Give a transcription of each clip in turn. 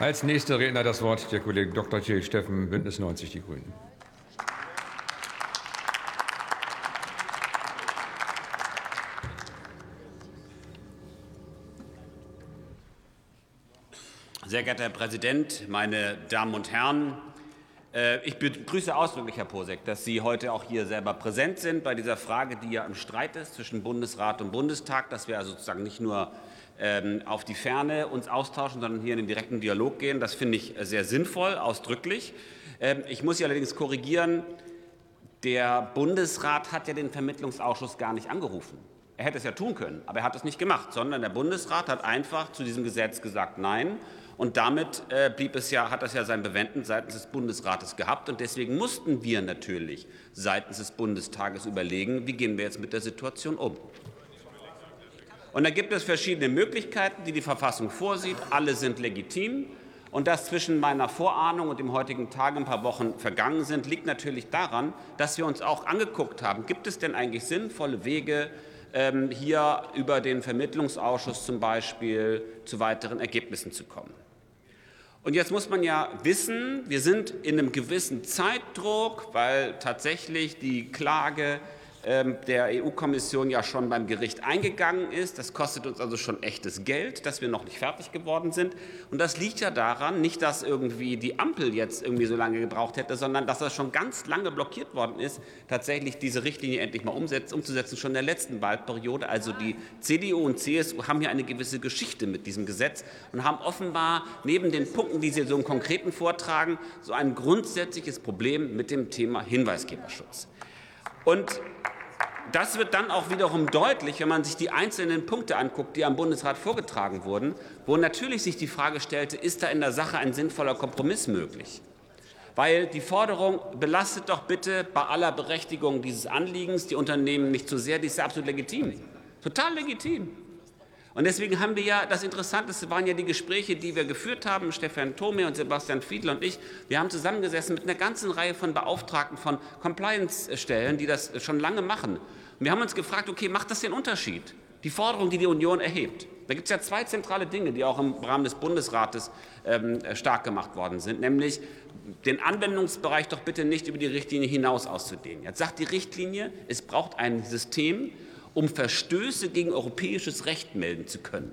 Als nächster Redner das Wort der Kollege Dr. Till Steffen, Bündnis 90 Die Grünen. Sehr geehrter Herr Präsident, meine Damen und Herren! Äh, ich begrüße ausdrücklich, Herr Posek, dass Sie heute auch hier selber präsent sind bei dieser Frage, die ja im Streit ist zwischen Bundesrat und Bundestag, dass wir also sozusagen nicht nur auf die Ferne uns austauschen, sondern hier in den direkten Dialog gehen. Das finde ich sehr sinnvoll, ausdrücklich. Ähm, ich muss Sie allerdings korrigieren. Der Bundesrat hat ja den Vermittlungsausschuss gar nicht angerufen. Er hätte es ja tun können, aber er hat es nicht gemacht, sondern der Bundesrat hat einfach zu diesem Gesetz gesagt Nein. Und damit äh, blieb es ja, hat das ja sein Bewenden seitens des Bundesrates gehabt. Und deswegen mussten wir natürlich seitens des Bundestages überlegen, wie gehen wir jetzt mit der Situation um. Und da gibt es verschiedene Möglichkeiten, die die Verfassung vorsieht. Alle sind legitim. Und dass zwischen meiner Vorahnung und dem heutigen Tag ein paar Wochen vergangen sind, liegt natürlich daran, dass wir uns auch angeguckt haben, gibt es denn eigentlich sinnvolle Wege, ähm, hier über den Vermittlungsausschuss zum Beispiel zu weiteren Ergebnissen zu kommen. Und jetzt muss man ja wissen, wir sind in einem gewissen Zeitdruck, weil tatsächlich die Klage der EU-Kommission ja schon beim Gericht eingegangen ist. Das kostet uns also schon echtes Geld, dass wir noch nicht fertig geworden sind. Und das liegt ja daran, nicht, dass irgendwie die Ampel jetzt irgendwie so lange gebraucht hätte, sondern dass das schon ganz lange blockiert worden ist, tatsächlich diese Richtlinie endlich mal umzusetzen, schon in der letzten Wahlperiode. Also die CDU und CSU haben hier eine gewisse Geschichte mit diesem Gesetz und haben offenbar neben den Punkten, die sie so im Konkreten vortragen, so ein grundsätzliches Problem mit dem Thema Hinweisgeberschutz. Und das wird dann auch wiederum deutlich, wenn man sich die einzelnen Punkte anguckt, die am Bundesrat vorgetragen wurden, wo natürlich sich die Frage stellte, ist da in der Sache ein sinnvoller Kompromiss möglich? Weil die Forderung belastet doch bitte bei aller Berechtigung dieses Anliegens die Unternehmen nicht zu sehr, die ist ja absolut legitim. Total legitim. Und deswegen haben wir ja, das Interessanteste waren ja die Gespräche, die wir geführt haben, Stefan Thome und Sebastian Fiedler und ich. Wir haben zusammengesessen mit einer ganzen Reihe von Beauftragten von Compliance-Stellen, die das schon lange machen. Und wir haben uns gefragt, okay, macht das den Unterschied? Die Forderung, die die Union erhebt. Da gibt es ja zwei zentrale Dinge, die auch im Rahmen des Bundesrates ähm, stark gemacht worden sind, nämlich den Anwendungsbereich doch bitte nicht über die Richtlinie hinaus auszudehnen. Jetzt sagt die Richtlinie, es braucht ein System, um Verstöße gegen europäisches Recht melden zu können.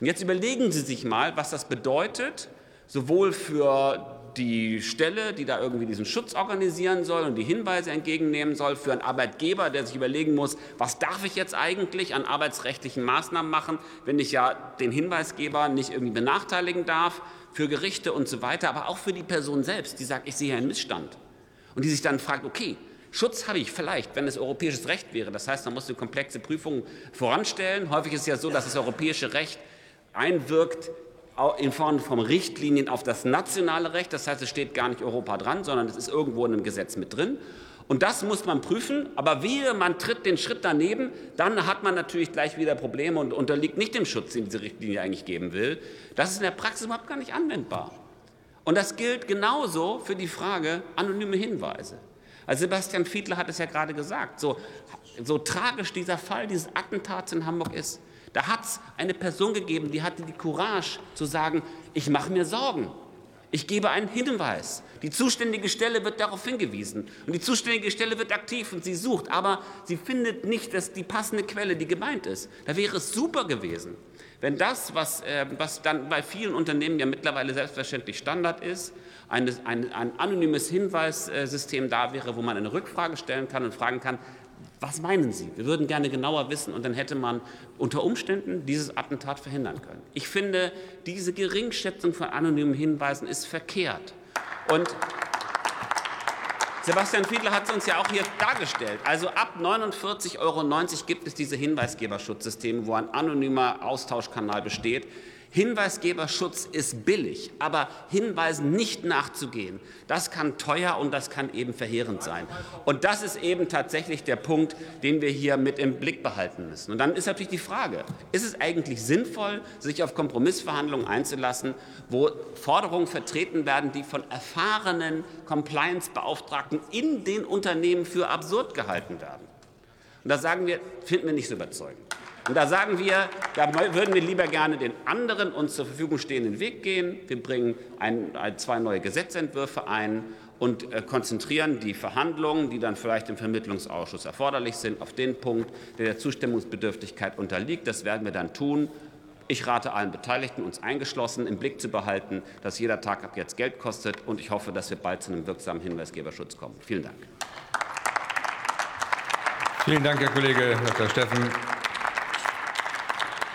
Und jetzt überlegen Sie sich mal, was das bedeutet, sowohl für die Stelle, die da irgendwie diesen Schutz organisieren soll und die Hinweise entgegennehmen soll, für einen Arbeitgeber, der sich überlegen muss, was darf ich jetzt eigentlich an arbeitsrechtlichen Maßnahmen machen, wenn ich ja den Hinweisgeber nicht irgendwie benachteiligen darf, für Gerichte und so weiter, aber auch für die Person selbst, die sagt, ich sehe einen Missstand. Und die sich dann fragt, okay, Schutz habe ich vielleicht, wenn es europäisches Recht wäre. Das heißt, man muss eine komplexe Prüfung voranstellen. Häufig ist es ja so, dass das europäische Recht einwirkt in Form von Richtlinien auf das nationale Recht. Das heißt, es steht gar nicht Europa dran, sondern es ist irgendwo in einem Gesetz mit drin. Und das muss man prüfen. Aber wehe, man tritt den Schritt daneben, dann hat man natürlich gleich wieder Probleme und unterliegt nicht dem Schutz, den diese Richtlinie eigentlich geben will. Das ist in der Praxis überhaupt gar nicht anwendbar. Und das gilt genauso für die Frage anonyme Hinweise. Also Sebastian Fiedler hat es ja gerade gesagt, so, so tragisch dieser Fall dieses Attentats in Hamburg ist. Da hat es eine Person gegeben, die hatte die Courage zu sagen, ich mache mir Sorgen. Ich gebe einen Hinweis. Die zuständige Stelle wird darauf hingewiesen. Und die zuständige Stelle wird aktiv und sie sucht. Aber sie findet nicht dass die passende Quelle, die gemeint ist. Da wäre es super gewesen, wenn das, was, äh, was dann bei vielen Unternehmen ja mittlerweile selbstverständlich Standard ist, ein, ein, ein anonymes Hinweissystem da wäre, wo man eine Rückfrage stellen kann und fragen kann, was meinen Sie? Wir würden gerne genauer wissen und dann hätte man unter Umständen dieses Attentat verhindern können. Ich finde, diese Geringschätzung von anonymen Hinweisen ist verkehrt. Und Sebastian Fiedler hat es uns ja auch hier dargestellt. Also ab 49,90 Euro gibt es diese Hinweisgeberschutzsysteme, wo ein anonymer Austauschkanal besteht. Hinweisgeberschutz ist billig, aber Hinweisen nicht nachzugehen, das kann teuer und das kann eben verheerend sein. Und das ist eben tatsächlich der Punkt, den wir hier mit im Blick behalten müssen. Und dann ist natürlich die Frage, ist es eigentlich sinnvoll, sich auf Kompromissverhandlungen einzulassen, wo Forderungen vertreten werden, die von erfahrenen Compliance-Beauftragten in den Unternehmen für absurd gehalten werden? Und da sagen wir, finden wir nicht so überzeugend. Und da sagen wir, da würden wir lieber gerne den anderen uns zur Verfügung stehenden Weg gehen. Wir bringen ein, zwei neue Gesetzentwürfe ein und äh, konzentrieren die Verhandlungen, die dann vielleicht im Vermittlungsausschuss erforderlich sind, auf den Punkt, der der Zustimmungsbedürftigkeit unterliegt. Das werden wir dann tun. Ich rate allen Beteiligten, uns eingeschlossen, im Blick zu behalten, dass jeder Tag ab jetzt Geld kostet. Und ich hoffe, dass wir bald zu einem wirksamen Hinweisgeberschutz kommen. Vielen Dank. Vielen Dank, Herr Kollege Dr. Steffen.